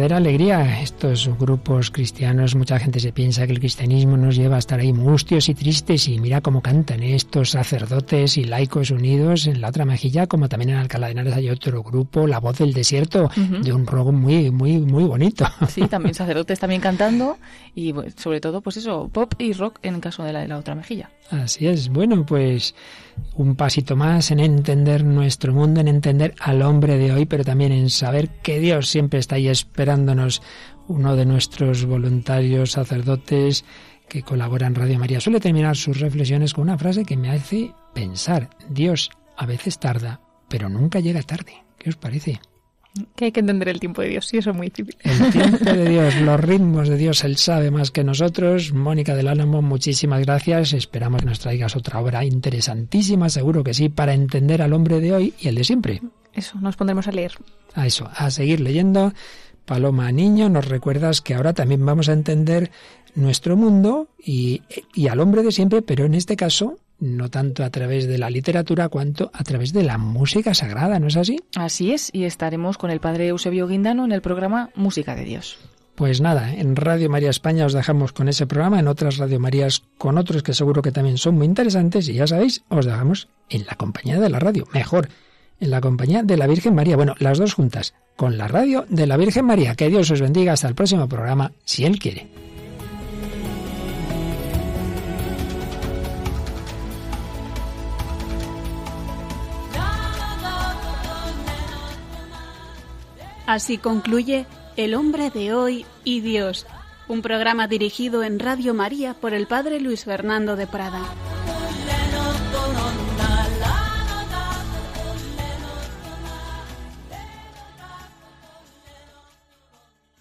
S1: Verdadera alegría. Estos grupos cristianos, mucha gente se piensa que el cristianismo nos lleva a estar ahí mustios y tristes y mira cómo cantan estos sacerdotes y laicos unidos en la otra mejilla, como también en Alcalá de Henares hay otro grupo, La Voz del Desierto, de un rock muy, muy, muy bonito.
S3: Sí, también sacerdotes también cantando y sobre todo, pues eso, pop y rock en el caso de la, de la otra mejilla.
S1: Así es. Bueno, pues un pasito más en entender nuestro mundo, en entender al hombre de hoy, pero también en saber que Dios siempre está ahí esperándonos. Uno de nuestros voluntarios sacerdotes que colabora en Radio María suele terminar sus reflexiones con una frase que me hace pensar, Dios a veces tarda, pero nunca llega tarde. ¿Qué os parece?
S4: Que hay que entender el tiempo de Dios, y eso es muy difícil.
S1: El tiempo de Dios, los ritmos de Dios, Él sabe más que nosotros. Mónica del Álamo, muchísimas gracias. Esperamos que nos traigas otra obra interesantísima, seguro que sí, para entender al hombre de hoy y el de siempre.
S4: Eso, nos pondremos a leer.
S1: A eso, a seguir leyendo. Paloma Niño, nos recuerdas que ahora también vamos a entender nuestro mundo y, y al hombre de siempre, pero en este caso no tanto a través de la literatura cuanto a través de la música sagrada, ¿no es así?
S3: Así es, y estaremos con el padre Eusebio Guindano en el programa Música de Dios.
S1: Pues nada, en Radio María España os dejamos con ese programa, en otras Radio Marías con otros que seguro que también son muy interesantes y ya sabéis, os dejamos en la compañía de la radio, mejor, en la compañía de la Virgen María, bueno, las dos juntas, con la radio de la Virgen María. Que Dios os bendiga hasta el próximo programa, si Él quiere.
S2: Así concluye El hombre de hoy y Dios, un programa dirigido en Radio María por el Padre Luis Fernando de Prada.